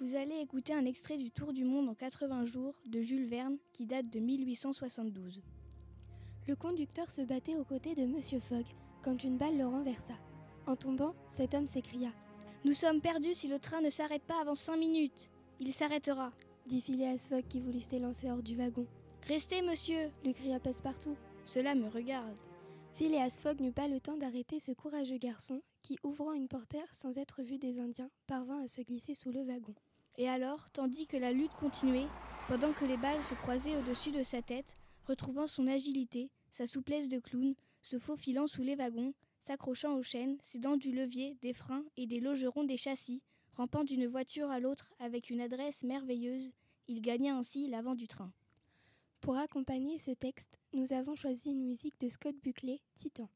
Vous allez écouter un extrait du Tour du monde en 80 jours de Jules Verne qui date de 1872. Le conducteur se battait aux côtés de Monsieur Fogg quand une balle le renversa. En tombant, cet homme s'écria Nous sommes perdus si le train ne s'arrête pas avant cinq minutes. Il s'arrêtera, dit Phileas Fogg qui voulut s'élancer hors du wagon. Restez, monsieur lui cria Passepartout. Cela me regarde. Phileas Fogg n'eut pas le temps d'arrêter ce courageux garçon qui, ouvrant une portière sans être vu des Indiens, parvint à se glisser sous le wagon. Et alors, tandis que la lutte continuait, pendant que les balles se croisaient au-dessus de sa tête, retrouvant son agilité, sa souplesse de clown, se faufilant sous les wagons, s'accrochant aux chaînes, s'aidant du levier, des freins et des logerons des châssis, rampant d'une voiture à l'autre avec une adresse merveilleuse, il gagna ainsi l'avant du train. Pour accompagner ce texte, nous avons choisi une musique de Scott Buckley, Titan.